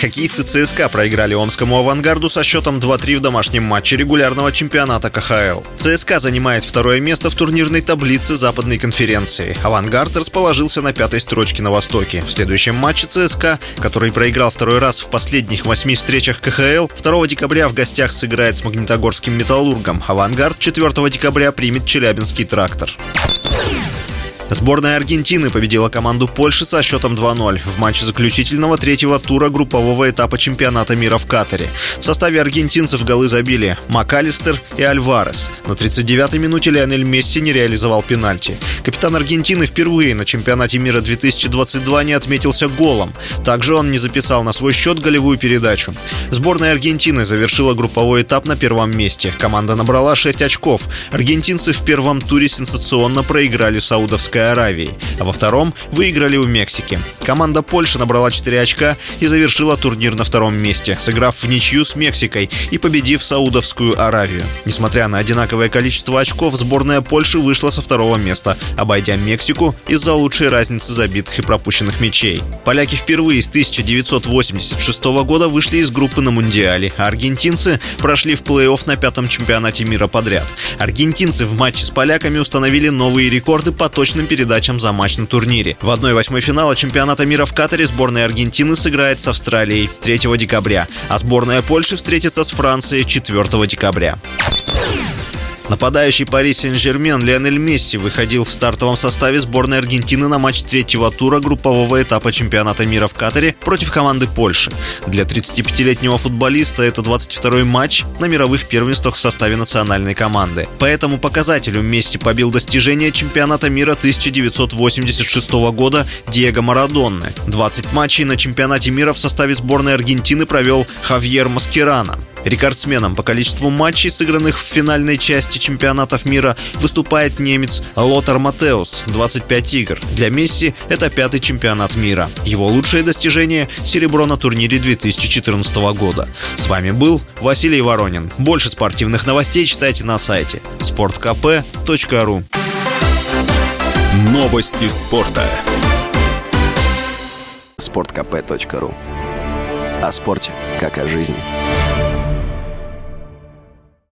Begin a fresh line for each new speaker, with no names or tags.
Хоккеисты ЦСКА проиграли омскому «Авангарду» со счетом 2-3 в домашнем матче регулярного чемпионата КХЛ. ЦСКА занимает второе место в турнирной таблице западной конференции. «Авангард» расположился на пятой строчке на Востоке. В следующем матче ЦСКА, который проиграл второй раз в последних восьми встречах КХЛ, 2 декабря в гостях сыграет с магнитогорским «Металлургом». «Авангард» 4 декабря примет Челябинский «Трактор». Сборная Аргентины победила команду Польши со счетом 2-0 в матче заключительного третьего тура группового этапа чемпионата мира в Катаре. В составе аргентинцев голы забили МакАлистер и Альварес. На 39-й минуте Лионель Месси не реализовал пенальти. Капитан Аргентины впервые на чемпионате мира 2022 не отметился голом. Также он не записал на свой счет голевую передачу. Сборная Аргентины завершила групповой этап на первом месте. Команда набрала 6 очков. Аргентинцы в первом туре сенсационно проиграли Саудовской Аравии, а во втором выиграли у Мексики. Команда Польши набрала 4 очка и завершила турнир на втором месте, сыграв в ничью с Мексикой и победив Саудовскую Аравию. Несмотря на одинаковое количество очков, сборная Польши вышла со второго места, обойдя Мексику из-за лучшей разницы забитых и пропущенных мячей. Поляки впервые с 1986 года вышли из группы на Мундиале, а аргентинцы прошли в плей-офф на пятом чемпионате мира подряд. Аргентинцы в матче с поляками установили новые рекорды по точным точным передачам за матч на турнире. В 1-8 финала чемпионата мира в Катаре сборная Аргентины сыграет с Австралией 3 декабря, а сборная Польши встретится с Францией 4 декабря. Нападающий Пари Сен-Жермен Лионель Месси выходил в стартовом составе сборной Аргентины на матч третьего тура группового этапа чемпионата мира в Катаре против команды Польши. Для 35-летнего футболиста это 22-й матч на мировых первенствах в составе национальной команды. По этому показателю Месси побил достижение чемпионата мира 1986 года Диего Марадонны. 20 матчей на чемпионате мира в составе сборной Аргентины провел Хавьер Маскерана. Рекордсменом по количеству матчей, сыгранных в финальной части чемпионатов мира, выступает немец Лотар Матеус – 25 игр. Для Месси это пятый чемпионат мира. Его лучшее достижение – серебро на турнире 2014 года. С вами был Василий Воронин. Больше спортивных новостей читайте на сайте sportkp.ru Новости спорта.
sportkp.ru О спорте, как о жизни.